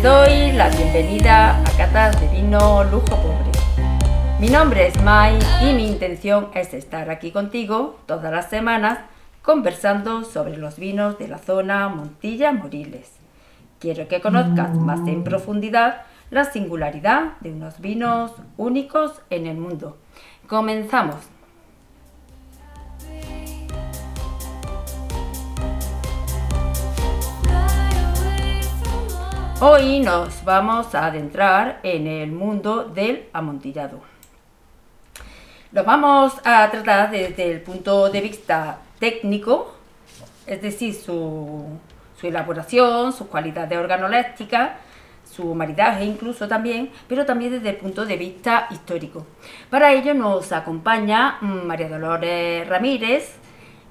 Te doy la bienvenida a Catas de Vino Lujo Pobre. Mi nombre es Mai y mi intención es estar aquí contigo todas las semanas conversando sobre los vinos de la zona Montilla Moriles. Quiero que conozcas más en profundidad la singularidad de unos vinos únicos en el mundo. Comenzamos. Hoy nos vamos a adentrar en el mundo del amontillado. Lo vamos a tratar desde el punto de vista técnico, es decir, su, su elaboración, sus cualidades organolépticas, su maridaje incluso también, pero también desde el punto de vista histórico. Para ello nos acompaña mm, María Dolores Ramírez.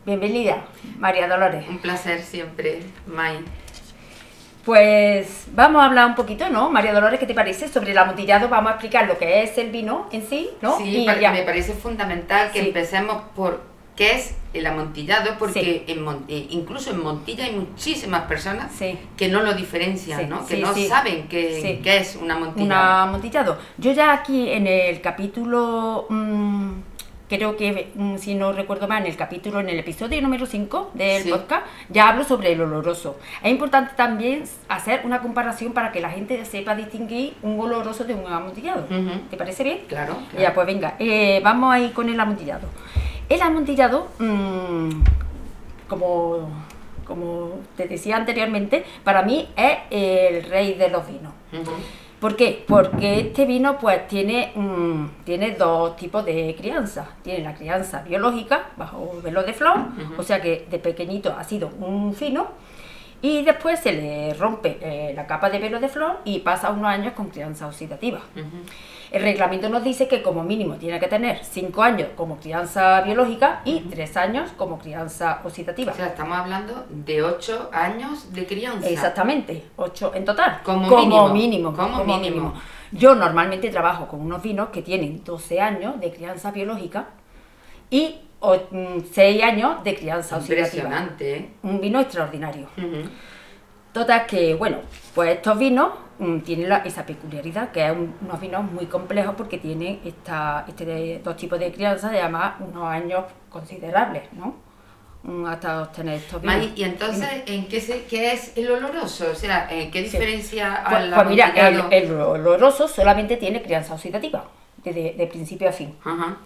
Bienvenida, María Dolores. Un placer siempre, May. Pues vamos a hablar un poquito, ¿no? María Dolores, ¿qué te parece? Sobre el amontillado vamos a explicar lo que es el vino en sí, ¿no? Sí, Y pa- ya. me parece fundamental que Sí. empecemos por qué es el amontillado, porque en Mon- eh, incluso en Montilla hay muchísimas personas Sí. que no lo diferencian, ¿no? Que no saben qué es un amontillado. Un amontillado. Yo ya aquí en el capítulo, mm, creo que, mm, si no recuerdo mal, en el capítulo, en el episodio número 5 del Sí. podcast, ya hablo sobre el oloroso. Es importante también hacer una comparación para que la gente sepa distinguir un oloroso de un amontillado. ¿Te parece bien? Claro, claro. Ya, pues venga, eh, vamos a ir con el amontillado. El amontillado, mm, como, como te decía anteriormente, para mí es el rey de los vinos. ¿Por qué? Porque este vino pues tiene, mm, tiene dos tipos de crianza. Tiene la crianza biológica bajo velo de flor, o sea que de pequeñito ha sido un fino, y después se le rompe eh, la capa de velo de flor y pasa unos años con crianza oxidativa. El reglamento nos dice que como mínimo tiene que tener 5 años como crianza biológica y 3 años como crianza oxidativa. O sea, estamos hablando de 8 años de crianza. Exactamente, 8 en total. Como mínimo. mínimo. Como mínimo. Yo normalmente trabajo con unos vinos que tienen 12 años de crianza biológica y 6 años de crianza oxidativa. Impresionante, ¿eh? Un vino extraordinario. Total que, bueno, pues estos vinos mm, tienen la- esa peculiaridad, que es un- unos vinos muy complejos porque tienen esta, este de- dos tipos de crianza de además unos años considerables, ¿no? Mm, Hasta obtener estos vinos. Y entonces, ¿en qué, se, qué es el oloroso? O sea, ¿en qué diferencia Pues, al pues mira, el, oloroso solamente tiene crianza oxidativa, desde de principio a fin.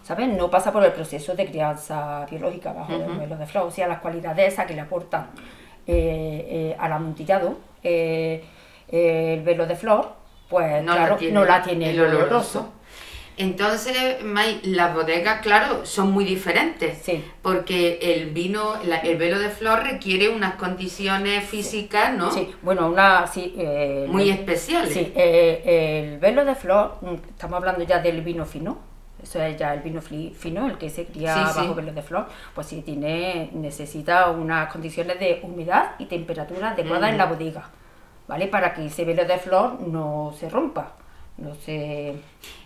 ¿Sabes? No pasa por el proceso de crianza biológica bajo el Ujú. velo de flor. O sea, las cualidades esas que le aportan eh, eh, al amontillado eh, el velo de flor, pues no claro, la tiene, no la tiene el oloroso. Entonces, May, las bodegas, claro, son muy diferentes. Sí. Porque el vino, la- el velo de flor requiere unas condiciones físicas, ¿no? Sí, bueno, una sí, eh, Muy especiales. Sí, eh, el velo de flor, mm, estamos hablando ya del vino fino, eso es ya el vino fino, el que se cría Sí, sí. bajo velo de flor, pues sí tiene, necesita unas condiciones de humedad y temperatura adecuadas en la bodega, ¿vale? Para que ese velo de flor no se rompa, no se...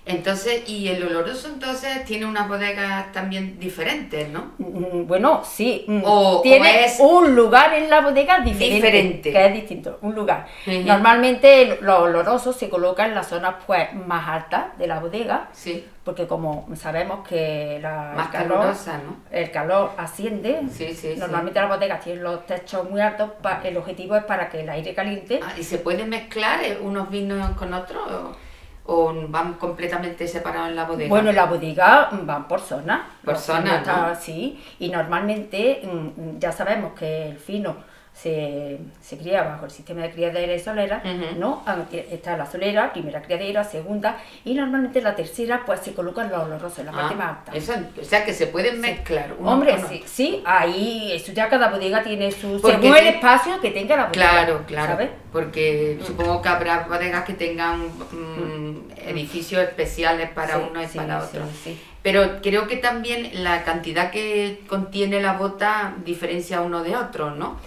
Entonces, y el oloroso entonces tiene unas bodegas también diferentes, ¿no? Mm, Bueno, sí, mm, O- tiene o es un lugar en la bodega diferente, diferente. que es distinto, un lugar. Normalmente los olorosos se colocan en las zonas pues más altas de la bodega, Sí. porque como sabemos que la, Más el calor, calurosa, ¿no? el calor asciende, Sí, sí, sí. normalmente las bodegas tienen los techos muy altos, pa- el objetivo es para que el aire caliente Ah, ¿Y se pueden mezclar eh, unos vinos con otros? O, van completamente separados en la bodega? Bueno, en la bodega van por zona. Por zona, ¿no? así. Y normalmente mm, ya sabemos que el fino se, se cría bajo el sistema de criadera y solera, Ujú. ¿no? Aunque Está la solera, primera criadera, segunda, y normalmente la tercera pues se colocan los olorosos en la Ah, parte más alta. eso, o sea, que se pueden mezclar. unos Hombre, sí, sí, ahí eso ya cada bodega tiene su... Porque según el sí. espacio que tenga la bodega. Claro, claro. ¿sabes? Porque supongo que habrá bodegas que tengan mm, edificios especiales para Sí, uno y sí, para sí, otro. sí. Pero creo que también la cantidad que contiene la bota diferencia uno de otro, ¿no?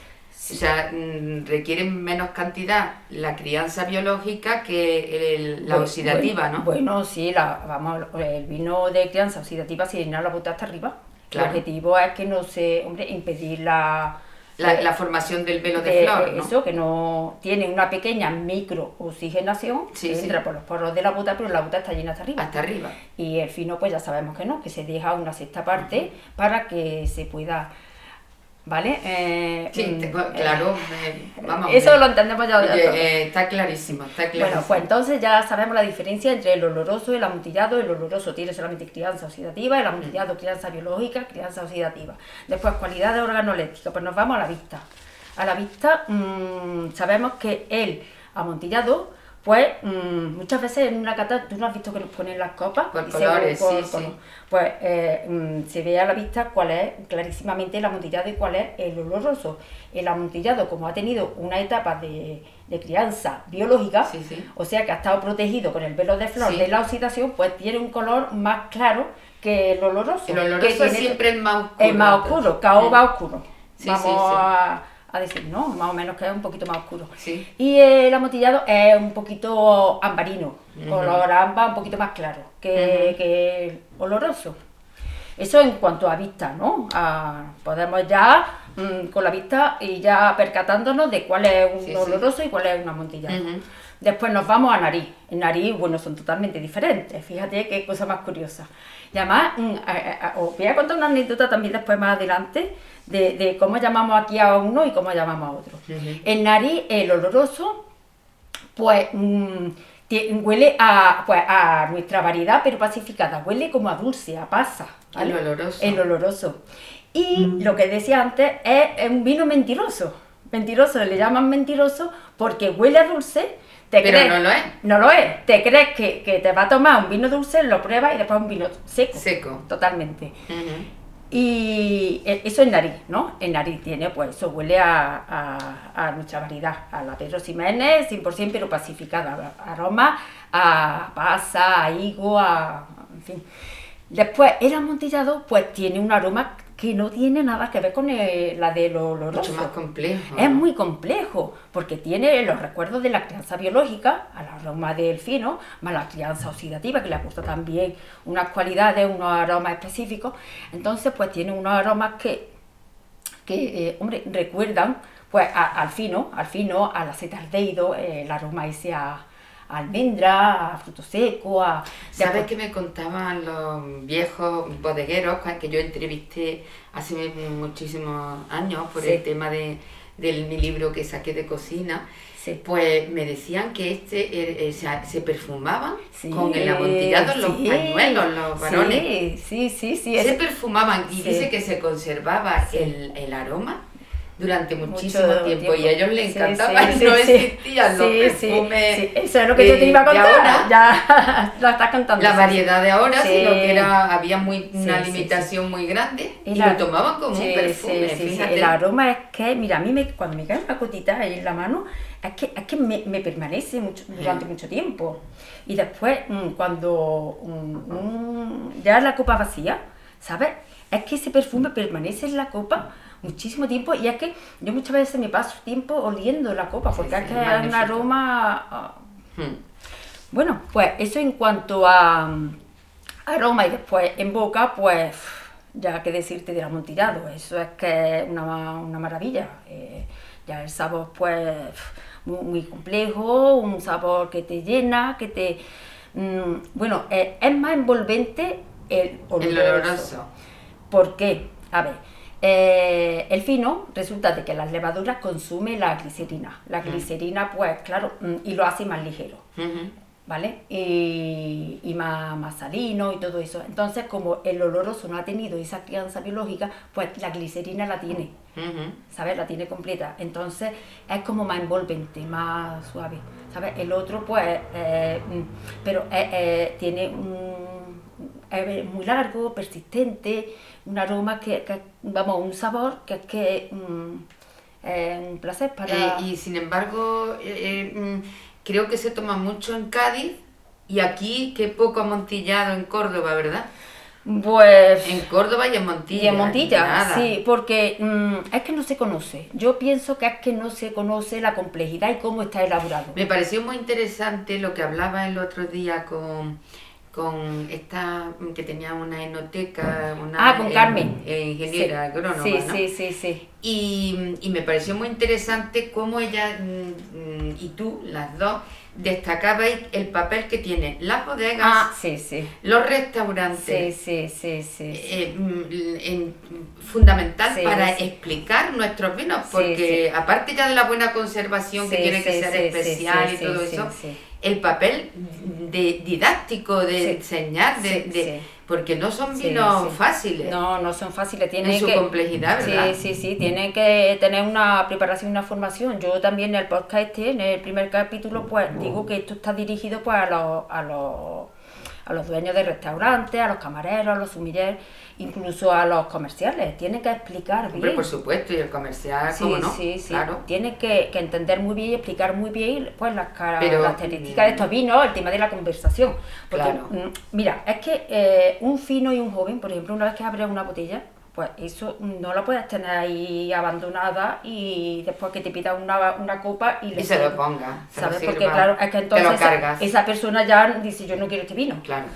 O sea, mm, requieren menos cantidad la crianza biológica que el- la Bueno, oxidativa, bueno, ¿no? Bueno, sí, la, vamos, el vino de crianza oxidativa se llena la bota hasta arriba. Claro. El objetivo es que no se, hombre, impedir la, La, formación del velo de, flor, ¿no? Eso, que no tiene una pequeña micro oxigenación que entra por los poros de la bota, pero la bota está llena hasta arriba. Hasta arriba. Y el fino, pues ya sabemos que no, que se deja una sexta parte para que se pueda ¿Vale? Eh, sí, mm, claro, eh, vamos. Eso lo entendemos ya. Eh, está clarísimo, está clarísimo. Bueno, pues entonces ya sabemos la diferencia entre el oloroso y el amontillado. El oloroso tiene solamente crianza oxidativa, el amontillado crianza biológica, crianza oxidativa. Después, cualidades organolépticas, pues nos vamos a la vista. A la vista mmm, sabemos que el amontillado pues mm, muchas veces en una cata, tú no has visto que nos ponen las copas. Por colores, sí, sí. Pues eh, mm, se ve a la vista cuál es clarísimamente el amontillado y cuál es el oloroso. El amontillado, como ha tenido una etapa de, crianza biológica, o sea que ha estado protegido con el velo de flor de la oxidación, pues tiene un color más claro que el oloroso. El oloroso es siempre el más oscuro. El más oscuro, caoba oscuro. Vamos a a decir, no, más o menos que es un poquito más oscuro. Y el amontillado es un poquito ambarino, color ámbar un poquito más claro que, oloroso. Eso en cuanto a vista, ¿no? podemos ya mm, con la vista y ya percatándonos de cuál es un oloroso y cuál es un amontillado. Después nos vamos a nariz. En nariz, bueno, son totalmente diferentes. Fíjate qué cosa más curiosa. Y además, mm, os voy a contar una anécdota también después más adelante de, cómo llamamos aquí a uno y cómo llamamos a otro. En nariz, el oloroso, pues mm, huele a, pues, a nuestra variedad, pero pacificada. Huele como a dulce, a pasa. El oloroso. El oloroso. Y mm. lo que decía antes es un vino mentiroso. Mentiroso, le llaman mentiroso porque huele a dulce pero no lo es. No lo es. Te crees que, te va a tomar un vino dulce, lo pruebas y después un vino seco. Seco. Totalmente. Y e, eso en nariz, ¿no? En nariz tiene, pues eso huele a, mucha variedad. A la Pedro Ximénez, 100% pero pacificada. Aroma a pasa, a higo, a. en fin. Después, el amontillado, pues tiene un aroma que no tiene nada que ver con la de lo oloroso. Mucho más complejo. Es muy complejo, porque tiene los recuerdos de la crianza biológica, al aroma del fino, más la crianza oxidativa, que le aporta también unas cualidades, unos aromas específicos. Entonces, pues tiene unos aromas que, que eh, hombre, recuerdan pues al fino, al fino, al acetaldehído, eh, el aroma ese a almendra, a fruto seco, a... ¿Sabes qué me contaban los viejos bodegueros que yo entrevisté hace muchísimos años por el tema de, mi libro que saqué de cocina? Pues me decían que este eh, eh, se, perfumaban con el amontillado los pañuelos, los varones. Sí, sí, sí. Se perfumaban y dice que se conservaba el, el aroma durante muchísimo tiempo, y a ellos les encantaba y no existían los perfumes. Eso es lo que yo te iba a contar. Ya lo estás contando. La variedad de ahora, sino que era, había muy, una limitación muy grande y, lo tomaban como un perfume. El aroma es que, mira, a mí me, cuando me cae una gotita ahí en la mano, es que, es que me, me permanece mucho, durante mucho tiempo. Y después, mm, cuando mm, mm, ya la copa vacía, ¿sabes? Es que ese perfume permanece en la copa muchísimo tiempo y es que yo muchas veces me paso tiempo oliendo la copa porque es que es un aroma... Ah. Hmm. Bueno, pues eso en cuanto a mm, aroma y después en boca, pues ya que decirte del amontillado, eso es que es una, una maravilla. Eh, ya el sabor pues muy, complejo, un sabor que te llena, que te... Mm, bueno, eh, es más envolvente el oloroso. El oloroso. ¿Por qué? A ver, eh, el fino resulta de que las levaduras consume la glicerina. La glicerina, pues claro, mm, y lo hace más ligero, ¿vale? Y, más, salino y todo eso. Entonces, como el oloroso no ha tenido esa crianza biológica, pues la glicerina la tiene, ¿sabes? La tiene completa. Entonces, es como más envolvente, más suave, ¿sabes? El otro, pues, eh, mm, pero eh, tiene un es muy largo, persistente, un aroma que, vamos, un sabor que es que mm, es un placer para... Eh, y sin embargo, eh, eh, mm, creo que se toma mucho en Cádiz y aquí que poco amontillado en Córdoba, ¿verdad? Pues... En Córdoba y en Montilla. Y en Montilla, sí, porque mm, es que no se conoce. Yo pienso que es que no se conoce la complejidad y cómo está elaborado. Me pareció muy interesante lo que hablaba el otro día con con esta que tenía una enoteca, una Ah, con Carmen. eh, ingeniera Sí. agrónoma, Sí, ¿no? sí, sí, sí. Y, y me pareció muy interesante cómo ella mm, mm, y tú, las dos, destacabais el papel que tienen las bodegas, Ah, sí, sí. los restaurantes, sí, sí, sí. sí. eh, mm, en- fundamental para explicar nuestros vinos, porque aparte ya de la buena conservación que tiene que ser especial y todo eso. El papel de didáctico de Sí. enseñar, de, Sí, de- sí. porque no son vinos fáciles No, no son fáciles. Tienen en su que... complejidad, ¿verdad? Sí, sí, sí, tienen que tener una preparación y una formación. Yo también en el podcast este, en el primer capítulo, pues digo que esto está dirigido pues a los, a los, a los dueños de restaurantes, a los camareros, a los sumilleros, incluso a los comerciales. Tienen que explicar bien. Hombre, por supuesto, y el comercial, Sí, ¿cómo no? sí, sí. Claro. Tiene que, que entender muy bien y explicar muy bien pues, las Pero, características de estos vinos, el tema de la conversación. Porque, Claro. mm, mira, es que eh, un fino y un joven, por ejemplo, una vez que abres una botella, pues eso no la puedes tener ahí abandonada y después que te pida una, una copa y le Y se lo ponga, se lo ¿Sabes? sirva, Porque claro, es que entonces esa, esa persona ya dice yo no quiero este vino. Claro.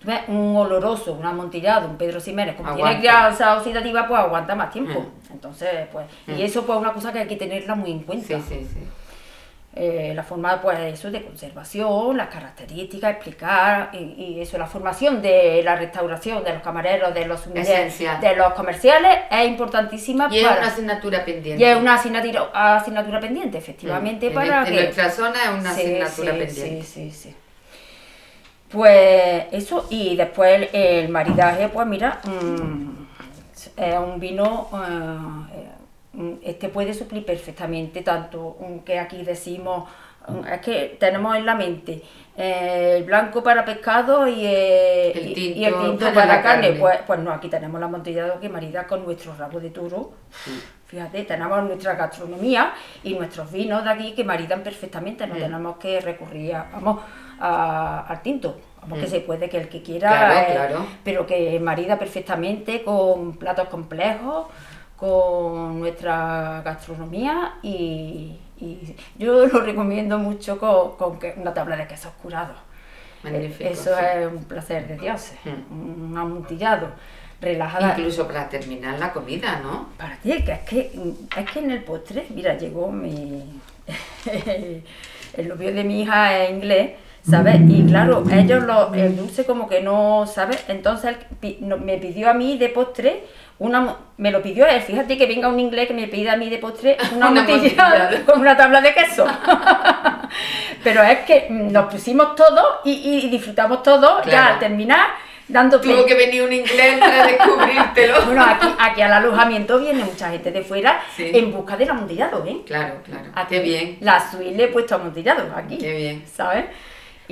Tú ves, Un oloroso, un amontillado, un Pedro Ximénez, como Aguanta. tiene crianza oxidativa, pues aguanta más tiempo. Mm. Entonces, pues, Mm. y eso pues es una cosa que hay que tenerla muy en cuenta. Sí, sí, sí. Eh, la forma, pues, eso de conservación, las características, explicar, y, y eso, la formación de la restauración, de los camareros, de los de los comerciales, es importantísima Y es una asignatura pendiente. y es una asignatura, asignatura pendiente, efectivamente, Mm. En para este- en que... nuestra zona es una Sí, asignatura sí, pendiente. Sí, sí, sí. Pues eso, y después el, el maridaje, pues mira, mm, es un vino, eh, este puede suplir perfectamente tanto que aquí decimos, es que tenemos en la mente eh, el blanco para pescado y, eh, El tinto y el tinto para para, la carne. carne. Pues, pues no, aquí tenemos la amontillado que marida con nuestro rabo de toro. Fíjate, tenemos nuestra gastronomía y nuestros vinos de aquí que maridan perfectamente, no Mm. tenemos que recurrir a- vamos, a- al tinto. Vamos, que Mm. se puede, que el que quiera, Claro, eh, claro. pero que marida perfectamente con platos complejos, con nuestra gastronomía y, y yo lo recomiendo mucho con, con que- una tabla de quesos curados. Magnífico, Eso sí. es un placer de dioses, Mm. un amontillado, relajada. Incluso para terminar la comida, ¿no? Para ti, que es que, es que en el postre, mira, llegó mi. el novio de mi hija es inglés, ¿sabes? Y claro, ellos lo, el dulce como que no, ¿sabes? Entonces él me pidió a mí de postre, una, me lo pidió él, fíjate que venga un inglés que me pida a mí de postre una, Una con una tabla de queso. Pero es que mm, nos pusimos todos y, y disfrutamos todos ya al terminar dando Tuvo que venir un inglés para descubrírtelo. bueno, aquí, aquí al alojamiento viene mucha gente de fuera Sí. en busca del amontillado, ¿eh? Claro, claro. Aquí, Qué bien, La suite le he puesto amontillado aquí, qué bien. ¿sabes?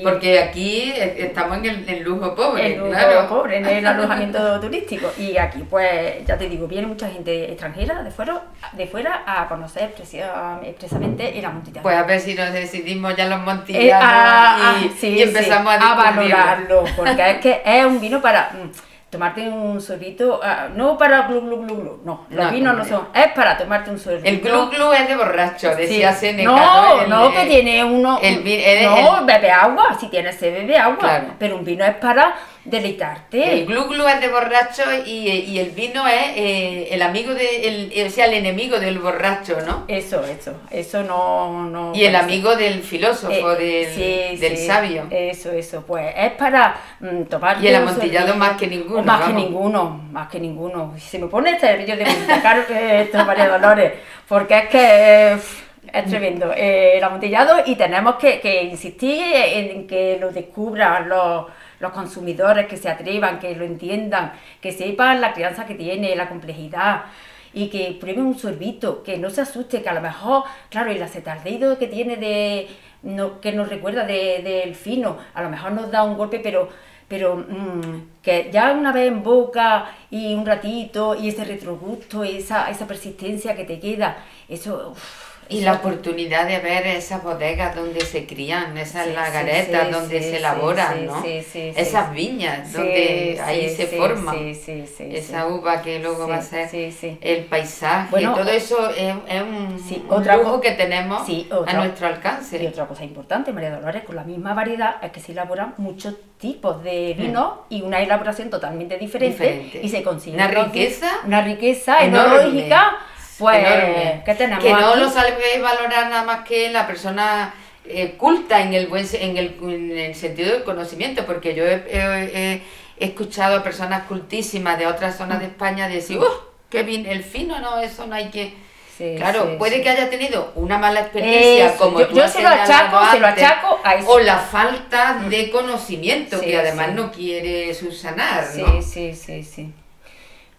Porque aquí estamos en el, lujo pobre, el lujo claro. pobre en el alojamiento turístico. Y aquí, pues, ya te digo, viene mucha gente extranjera de fuera, de fuera a conocer expresa- expresamente el amontillado. Pues a ver si nos decidimos ya los Eh, montillanos ah, ah, y, sí, y empezamos sí, a descubrirlo. valorarlo, porque es que es un vino para mm, tomarte un sorbito, ah, no para glu glu glu glu, no, los No, vinos no son, es para tomarte un sorbito. El glu glu es de borracho, Sí. decía Seneca. No, El- no, que el- tiene uno. el no, bebe agua, si tienes sed, bebe agua. Claro. Pero un vino es para deleitarte. El glu glu es de borracho y, y el vino es eh, el amigo de, el, o sea, el enemigo del borracho, ¿no? Eso, eso, eso no. no Y el ser. amigo del filósofo, Eh, del, sí, del sí, sabio. Eso, eso, pues es para mm, tomarte Y el amontillado más que ninguno, Más que ninguno, más que ninguno. Se me pone este brillo de punta, claro que esto es María Dolores, porque es que es, es tremendo. Eh, el amontillado y tenemos que, que insistir en que lo descubran los, los consumidores, que se atrevan, que lo entiendan, que sepan la crianza que tiene, la complejidad y que prueben un sorbito, que no se asuste, que a lo mejor, claro, el acetaldehído que tiene de, no, que nos recuerda de- del fino, a lo mejor nos da un golpe, pero, pero mm, que ya una vez en boca y un ratito y ese retrogusto, esa, esa persistencia que te queda, eso Y la oportunidad de ver esas bodegas donde se crían, esas lagaretas donde se elaboran, ¿no? Esas viñas donde ahí se forman. Esa uva que luego va a ser el paisaje. todo eso es, un, otra lujo que tenemos a nuestro alcance. Y otra cosa importante, María Dolores, con la misma variedad es que se elaboran muchos tipos de mm. vino y una elaboración totalmente diferente, y se consigue una riqueza, una riqueza enológica pues, ¿qué tenemos Que no lo sabe valorar nada más que la persona eh, culta en el, buen, en el, en, el, sentido del conocimiento, porque yo he, escuchado a personas cultísimas de otras zonas de España decir, ¡uh! ¡Qué bien! El fino, no, eso no hay que... claro, puede que haya tenido una mala experiencia, como yo, se, lo achaco, se lo achaco a. O la falta mm. de conocimiento, que además no quiere subsanar, ¿no? Sí, sí, sí, sí.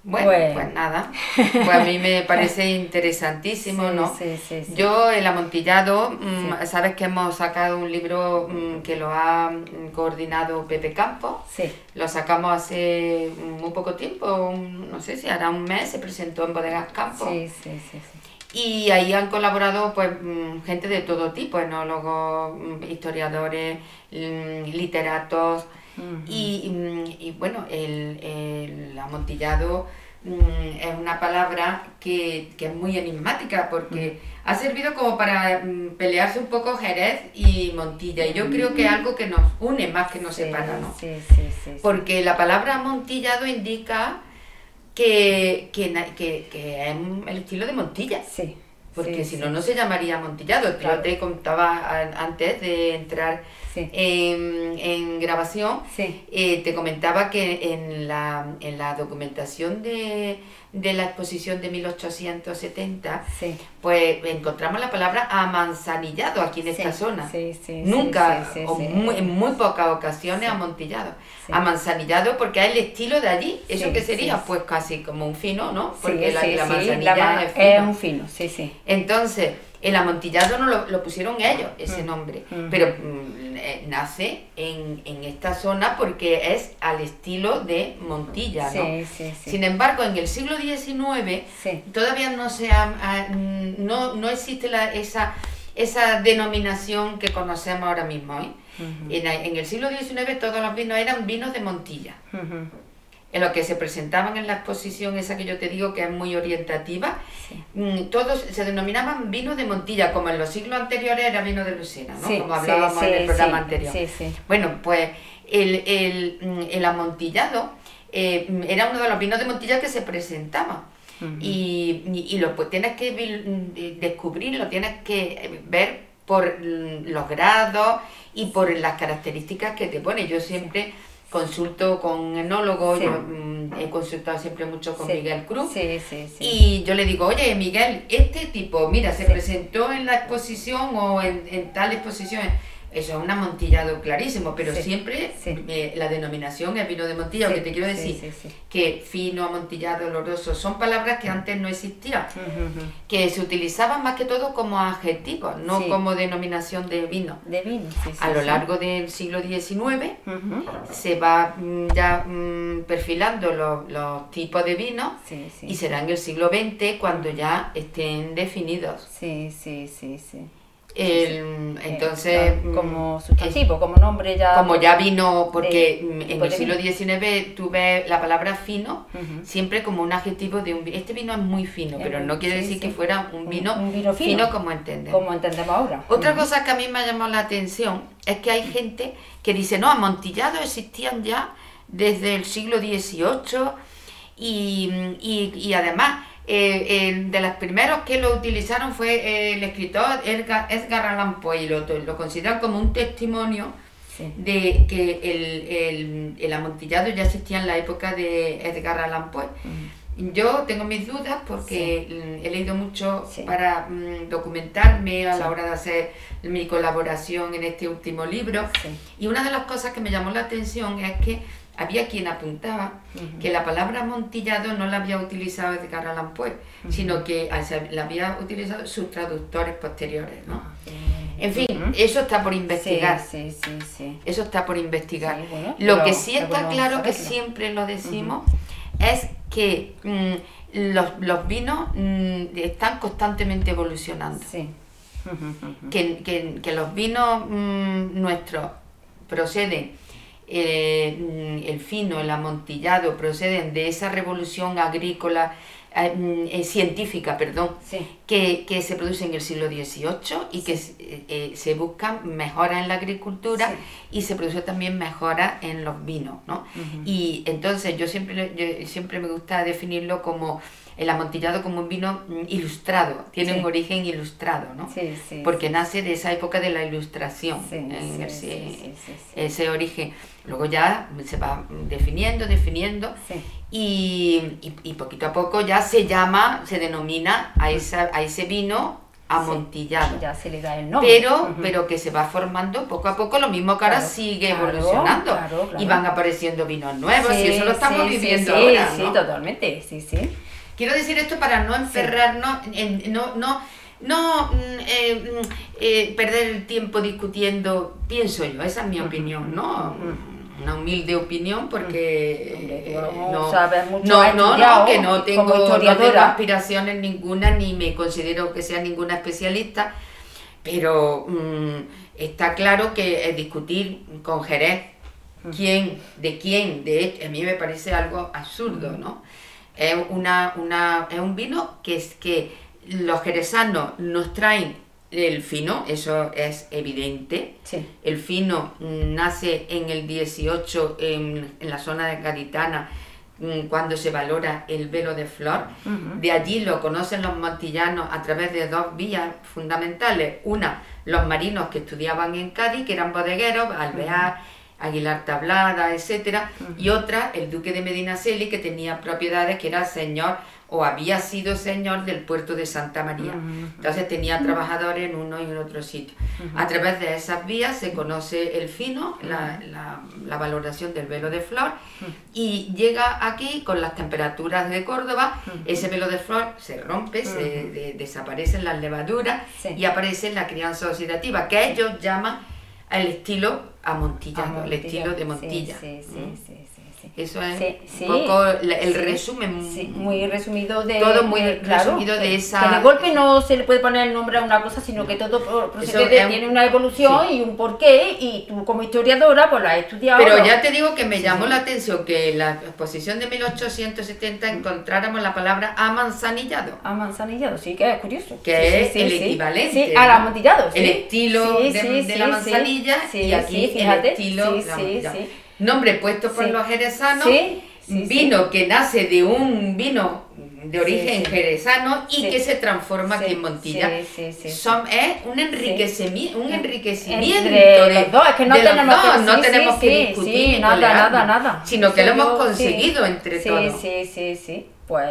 Bueno, pues nada, pues a mí me parece interesantísimo, ¿no? Sí, sí, sí. Yo, el amontillado, mm, sabes que hemos sacado un libro mm, que lo ha mm, coordinado Pepe Campos. Sí. Lo sacamos hace muy poco tiempo, no sé si hará un mes, se presentó en Bodegas Campos. Sí, sí, sí. Y ahí han colaborado pues gente de todo tipo, enólogos, historiadores, literatos, y, bueno, el, el amontillado mm, es una palabra que, es muy enigmática porque ha servido como para mm, pelearse un poco Jerez y Montilla y yo creo que es algo que nos une más que nos separa, ¿no? porque la palabra amontillado indica que, que, que, es el estilo de Montilla. Sí. Porque si no, no se llamaría amontillado. Yo te contaba antes de entrar en, grabación, eh, te comentaba que en la, en la documentación de, la exposición de 1870, pues encontramos la palabra amanzanillado aquí en esta zona. Nunca, o en muy pocas ocasiones, amontillado. Amanzanillado porque es el estilo de allí. ¿Eso que sería? Pues casi como un fino, ¿no? Porque la, la manzanilla es, es un fino, sí, sí. Entonces, el amontillado no lo, pusieron ellos, ese mm. nombre, mm. pero mm, eh, nace en, esta zona porque es al estilo de Montilla, ¿no? Sin embargo, en el siglo XIX todavía no se no, no existe la, esa, esa denominación que conocemos ahora mismo. ¿eh? en, el siglo XIX todos los vinos eran vinos de Montilla en lo que se presentaban en la exposición esa que yo te digo que es muy orientativa, mm, todos se denominaban vino de Montilla, como en los siglos anteriores era vino de Lucena, ¿no? como hablábamos en el programa anterior. Bueno, pues el, el, mm, el amontillado eh, era uno de los vinos de Montilla que se presentaba. y, y, lo pues tienes que mm, descubrir, lo tienes que ver por los grados y por las características que te pone. Yo siempre consulto con enólogo, yo mm, he consultado siempre mucho con Miguel Cruz. y yo le digo, oye Miguel, este tipo, mira, se presentó en la exposición o en, en tal exposición eso es un amontillado clarísimo, pero siempre eh, la denominación es vino de Montilla, lo que te quiero decir que fino, amontillado, oloroso, son palabras que antes no existían, que se utilizaban más que todo como adjetivos, no como denominación de vino. De vino, A lo largo del siglo XIX se va mm, ya mm, perfilando los, tipos de vino y será en el siglo XX cuando ya estén definidos. Sí, sí, sí, sí. El, entonces como mm, sustantivo como nombre ya como ya vino porque en el siglo XIX tú ves la palabra fino siempre como un adjetivo de un este vino es muy fino pero no quiere decir que fuera un vino, fino, como entendemos. como entendemos ahora. Otra cosa que a mí me ha llamado la atención es que hay gente que dice no amontillados existían ya desde el siglo XVIII y, y, y además eh, de los primeros que lo utilizaron fue eh, el escritor Edgar, Allan Poe y lo, lo consideran como un testimonio de que el, el, amontillado ya existía en la época de Edgar Allan Poe. Yo tengo mis dudas porque he leído mucho para mm, documentarme a la hora de hacer mi colaboración en este último libro. Y una de las cosas que me llamó la atención es que había quien apuntaba que la palabra amontillado no la había utilizado Edgar Allan Poe, sino que la había utilizado sus traductores posteriores. ¿no? Ah, en fin, eso está por investigar. Sí, sí, sí, eso está por investigar. lo que sí está claro, que siempre lo decimos, es que mm, los, los vinos mm, están constantemente evolucionando. Sí. Que, que- que los vinos mm, nuestros proceden, eh, el fino, el amontillado, proceden de esa revolución agrícola, eh, mm, eh, científica, perdón. Que, que se produce en el siglo XVIII y que se- eh, eh, se buscan mejoras en la agricultura Sí. y se produce también mejoras en los vinos, ¿no? Ujú. Y entonces yo siempre, yo siempre me gusta definirlo como el amontillado como un vino mm, ilustrado, tiene Sí. un origen ilustrado, ¿no? Sí, sí. Porque nace de esa época de la ilustración, en ese, origen. Luego ya se va definiendo, definiendo, y, y- y poquito a poco ya se llama, se denomina a, esa, a ese vino amontillado. Ya se le da el nombre. Pero, pero que se va formando poco a poco, lo mismo que ahora Claro, sigue evolucionando. claro, claro. Y van apareciendo vinos nuevos, y eso lo estamos sí, viviendo ahora. Sí, ¿no? totalmente, sí, sí. Quiero decir esto para no enferrarnos, en, no, no, no mm, eh, mm, eh, perder el tiempo discutiendo, pienso yo, esa es mi opinión, ¿no? Una humilde opinión porque Hombre, eh, no no, sabes mucho, no, no, que no tengo, no tengo aspiraciones ninguna ni me considero que sea ninguna especialista, pero mm, está claro que eh, discutir con Jerez quién, de quién, de hecho, a mí me parece algo absurdo, ¿no? Es, una, una, es un vino que es que los jerezanos nos traen el fino, eso es evidente. Sí. El fino nace en el 18 en, en la zona de Gaditana mm, cuando se valora el velo de flor. De allí lo conocen los montillanos a través de dos vías fundamentales. Una, los marinos que estudiaban en Cádiz, que eran bodegueros, Alvear, Aguilar Tablada, etcétera, y otra, el duque de Medinaceli, que tenía propiedades, que era señor o había sido señor del puerto de Santa María. Entonces tenía trabajadores en uno y en otro sitio. A través de esas vías se conoce el fino, la, la- la valoración del velo de flor, y llega aquí con las temperaturas de Córdoba, ese velo de flor se rompe, se de- desaparecen las levaduras Sí. y aparece la crianza oxidativa, que ellos llaman el estilo amontillado, el estilo de Montilla. ¿Mm? sí, sí, sí. Eso es Sí, sí. un poco el Sí. resumen. Muy resumido de... Todo muy de- claro, resumido de esa- Que de golpe no se le puede poner el nombre a una cosa, sino que todo procede tiene una evolución y un porqué, y tú como historiadora pues la has estudiado. Pero ¿no? ya te digo que me llamó la atención que en la exposición de 1870 encontráramos la palabra amanzanillado. A manzanillado, sí, que es curioso. Que es el equivalente, Sí, al. El estilo de, la manzanilla y aquí el estilo Sí, sí, sí. Nombre puesto por Sí. los jerezanos, Sí, sí, sí. vino que nace de un vino de origen sí. jerezano y Sí. que se transforma Sí, aquí en Montilla. sí, sí, sí, sí. Son, es un, enriquecimiento un enriquecimiento Entre de, los dos, es que no tenemos dos, que- no sí, tenemos sí, que sí, discutir sí, nada, nada, nada. sino que lo hemos conseguido sí, entre sí, todos. Sí, sí, sí, pues...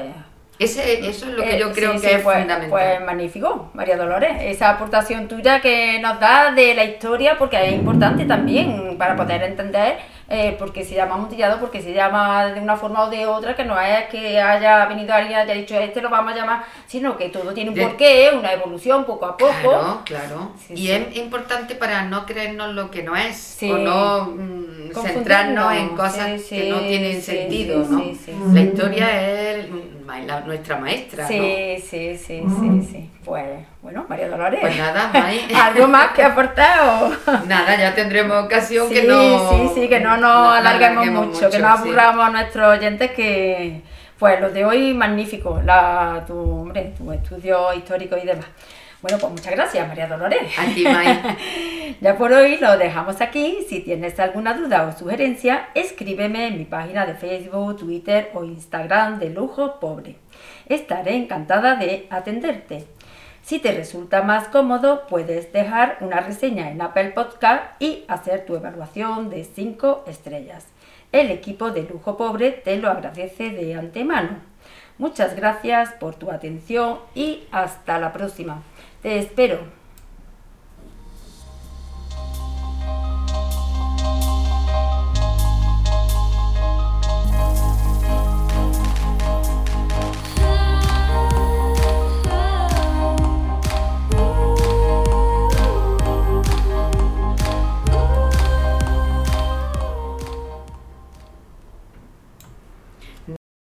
Ese, eso es lo que Eh, yo creo sí, que sí, es pues, fundamental. Pues magnífico, María Dolores, esa aportación tuya que nos da de la historia, porque es importante también para poder entender eh, por qué se llama amontillado, porque se llama de una forma o de otra, que no es que haya venido alguien y haya dicho este lo vamos a llamar, sino que todo tiene un De- porqué, una evolución poco a poco. Claro, claro. Sí, y es importante para no creernos lo que no es, o no mm, centrarnos en cosas que no tienen sentido, ¿no? La historia es mm, la- nuestra maestra, ¿no? Sí, sí, sí, sí, sí. Pues bueno, María Dolores. Pues nada, May. ¿Algo más que aportar? o? Nada, ya tendremos ocasión Sí, que no... sí, sí, que no nos no alarguemos mucho, que no sí. aburramos a nuestros oyentes que, pues los de hoy, magnífico, la, tu, hombre, tu estudio histórico y demás. Bueno, pues muchas gracias, María Dolores. A ti, May. Ya por hoy lo dejamos aquí. Si tienes alguna duda o sugerencia, escríbeme en mi página de Facebook, Twitter o Instagram de Lujo Pobre. Estaré encantada de atenderte. Si te resulta más cómodo, puedes dejar una reseña en Apple Podcast y hacer tu evaluación de 5 estrellas. El equipo de Lujo Pobre te lo agradece de antemano. Muchas gracias por tu atención y hasta la próxima. Te espero.